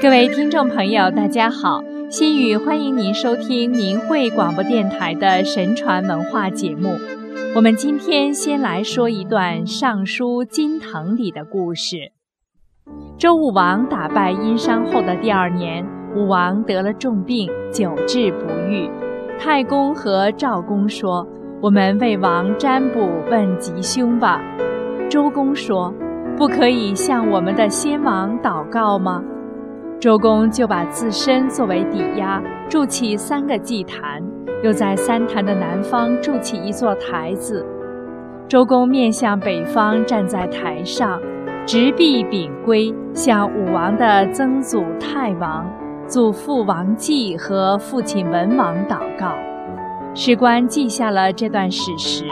各位听众朋友，大家好！心语欢迎您收听明慧广播电台的神传文化节目。我们今天先来说一段《尚书金藤》里的故事。周武王打败殷商后的第二年，武王得了重病，久治不愈。太公和赵公说：“我们为王占卜问吉凶吧。”周公说：“不可以向我们的先王祷告吗？”周公就把自身作为抵押，筑起三个祭坛，又在三坛的南方筑起一座台子。周公面向北方，站在台上，执璧秉圭，向武王的曾祖太王、祖父王继和父亲文王祷告。史官记下了这段史实。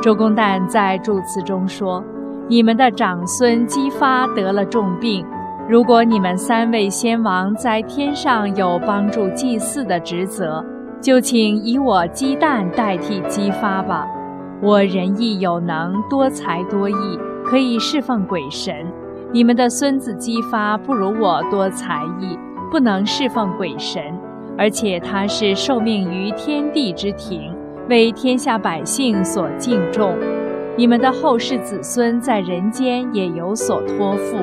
周公旦在祝词中说：“你们的长孙姬发得了重病。”如果你们三位先王在天上有帮助祭祀的职责，就请以我鸡蛋代替姬发吧。我仁义有能，多才多艺，可以侍奉鬼神。你们的孙子姬发不如我多才艺，不能侍奉鬼神，而且他是受命于天地之庭，为天下百姓所敬重。你们的后世子孙在人间也有所托付。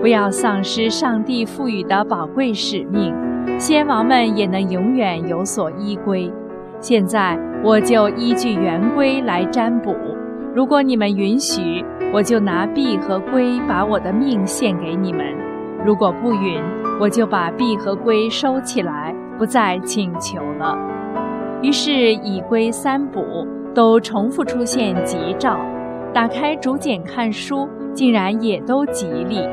不要丧失上帝赋予的宝贵使命，先王们也能永远有所依归。现在我就依据原规来占卜，如果你们允许，我就拿璧和圭把我的命献给你们；如果不允，我就把璧和圭收起来，不再请求了。于是以龟三卜都重复出现吉兆，打开竹简看书，竟然也都吉利。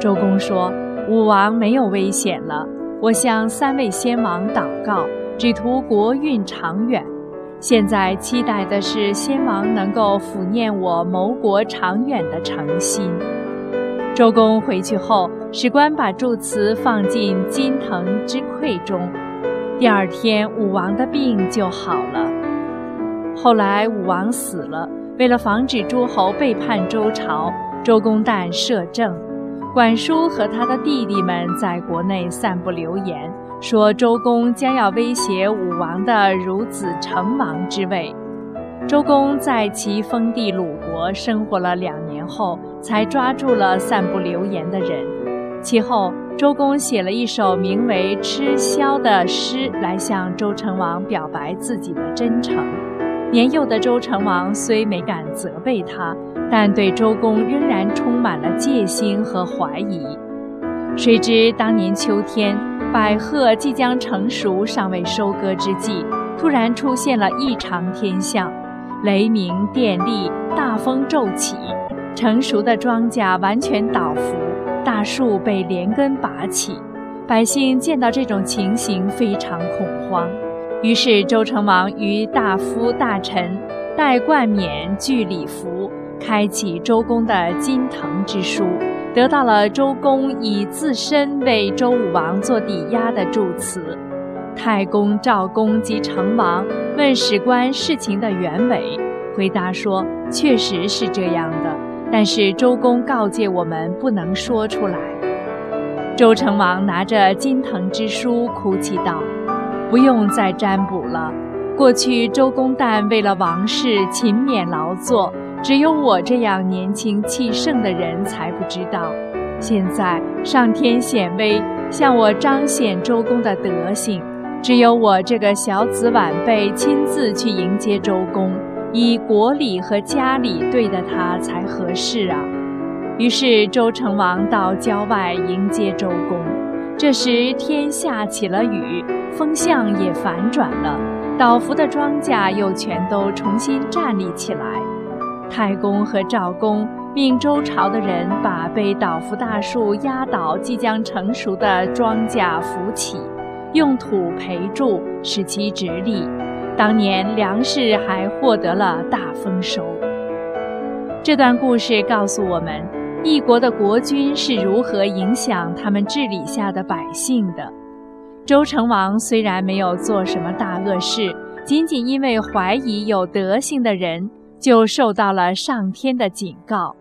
周公说：“武王没有危险了，我向三位先王祷告，只图国运长远。现在期待的是先王能够抚念我谋国长远的诚心。”周公回去后，史官把祝词放进金藤之柜中。第二天，武王的病就好了。后来武王死了，为了防止诸侯背叛周朝，周公旦摄政。管叔和他的弟弟们在国内散布流言，说周公将要威胁武王的孺子成王之位。周公在其封地鲁国生活了两年后，才抓住了散布流言的人。其后，周公写了一首名为《吃枭》的诗，来向周成王表白自己的真诚。年幼的周成王虽没敢责备他。但对周公仍然充满了戒心和怀疑。谁知当年秋天，百合即将成熟、尚未收割之际，突然出现了异常天象：雷鸣电力，大风骤起，成熟的庄稼完全倒伏，大树被连根拔起。百姓见到这种情形，非常恐慌。于是周成王与大夫大臣戴冠冕具礼服。开启周公的金藤之书，得到了周公以自身为周武王做抵押的祝词。太公、赵公及成王问史官事情的原委，回答说：“确实是这样的，但是周公告诫我们不能说出来。”周成王拿着金藤之书，哭泣道：“不用再占卜了。过去周公旦为了王室勤勉劳作。”只有我这样年轻气盛的人才不知道，现在上天显威，向我彰显周公的德行。只有我这个小子晚辈亲自去迎接周公，以国礼和家礼对待他才合适啊。于是周成王到郊外迎接周公。这时天下起了雨，风向也反转了，倒伏的庄稼又全都重新站立起来。太公和赵公命周朝的人把被倒伏大树压倒、即将成熟的庄稼扶起，用土培筑，使其直立。当年粮食还获得了大丰收。这段故事告诉我们，一国的国君是如何影响他们治理下的百姓的。周成王虽然没有做什么大恶事，仅仅因为怀疑有德行的人。就受到了上天的警告，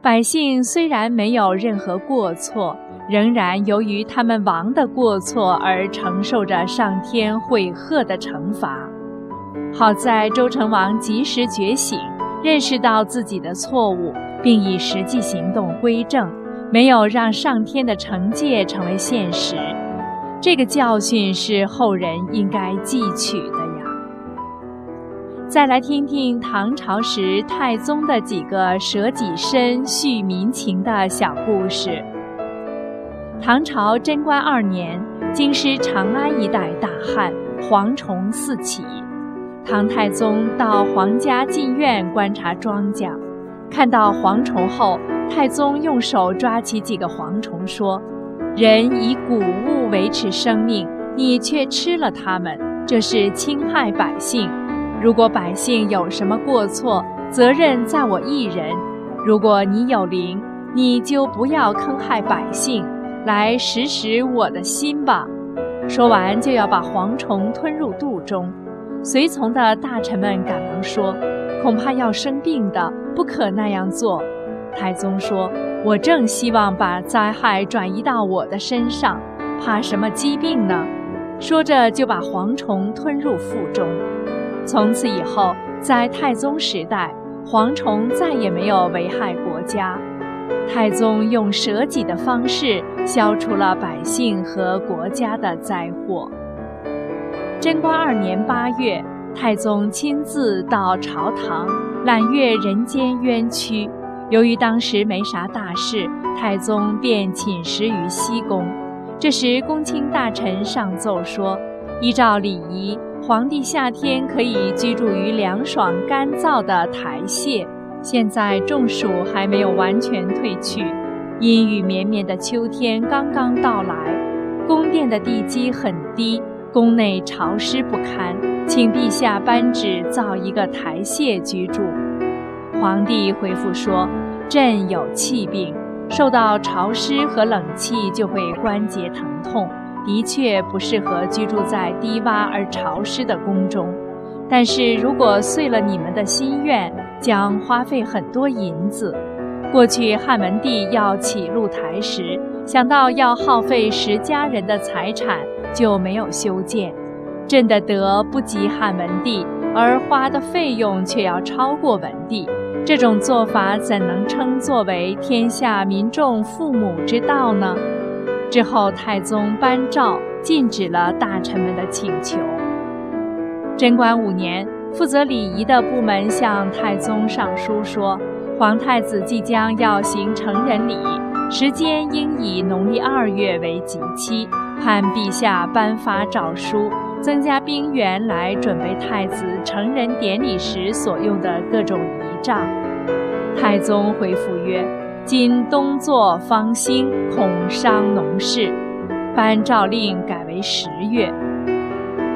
百姓虽然没有任何过错，仍然由于他们王的过错而承受着上天悔贺的惩罚。好在周成王及时觉醒，认识到自己的错误，并以实际行动归正，没有让上天的惩戒成为现实。这个教训是后人应该汲取的。再来听听唐朝时太宗的几个舍己身续民情的小故事。唐朝贞观二年，京师长安一带大旱，蝗虫四起。唐太宗到皇家禁院观察庄稼，看到蝗虫后，太宗用手抓起几个蝗虫说。人以谷物维持生命，你却吃了它们，这是侵害百姓。如果百姓有什么过错，责任在我一人。如果你有灵，你就不要坑害百姓，来食食我的心吧。说完，就要把蝗虫吞入肚中。随从的大臣们赶忙说：“恐怕要生病的，不可那样做。”太宗说。我正希望把灾害转移到我的身上，怕什么疾病呢？说着就把蝗虫吞入腹中。从此以后，在太宗时代，蝗虫再也没有危害国家。太宗用舍己的方式消除了百姓和国家的灾祸。贞观二年八月，太宗亲自到朝堂揽阅人间冤屈。由于当时没啥大事，太宗便寝食于西宫。这时，公卿大臣上奏说：依照礼仪，皇帝夏天可以居住于凉爽干燥的台榭。现在中暑还没有完全退去，阴雨绵绵的秋天刚刚到来，宫殿的地基很低，宫内潮湿不堪，请陛下颁旨造一个台榭居住。皇帝回复说。朕有气病，受到潮湿和冷气就会关节疼痛，的确不适合居住在低洼而潮湿的宫中。但是如果遂了你们的心愿，将花费很多银子。过去汉文帝要起露台时，想到要耗费十家人的财产，就没有修建。朕的德不及汉文帝，而花的费用却要超过文帝。这种做法怎能称作为天下民众父母之道呢？之后，太宗颁诏禁止了大臣们的请求。贞观五年，负责礼仪的部门向太宗上书说，皇太子即将要行成人礼，时间应以农历二月为吉期，盼陛下颁发诏书。增加兵员来准备太子成人典礼时所用的各种仪仗。太宗回复曰：“今冬作方兴，恐伤农事，颁诏令改为十月。”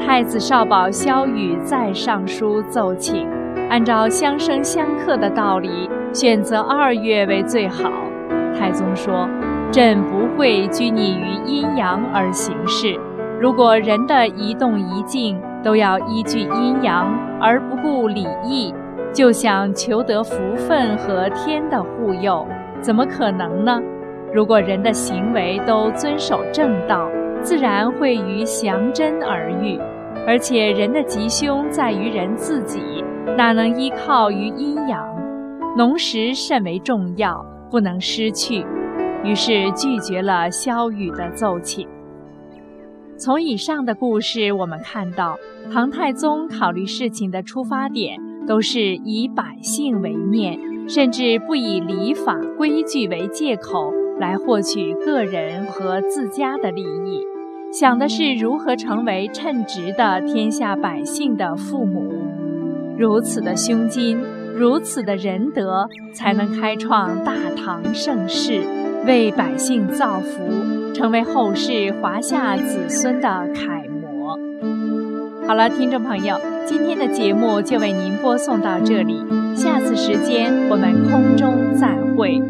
太子少保萧雨再上书奏请，按照相生相克的道理，选择二月为最好。太宗说：“朕不会拘泥于阴阳而行事。”如果人的一动一静都要依据阴阳而不顾礼义，就想求得福分和天的护佑，怎么可能呢？如果人的行为都遵守正道，自然会与祥真而遇。而且人的吉凶在于人自己，哪能依靠于阴阳？农时甚为重要，不能失去。于是拒绝了萧雨的奏请。从以上的故事，我们看到唐太宗考虑事情的出发点都是以百姓为念，甚至不以礼法规矩为借口来获取个人和自家的利益，想的是如何成为称职的天下百姓的父母。如此的胸襟，如此的仁德，才能开创大唐盛世，为百姓造福。成为后世华夏子孙的楷模。好了，听众朋友，今天的节目就为您播送到这里，下次时间我们空中再会。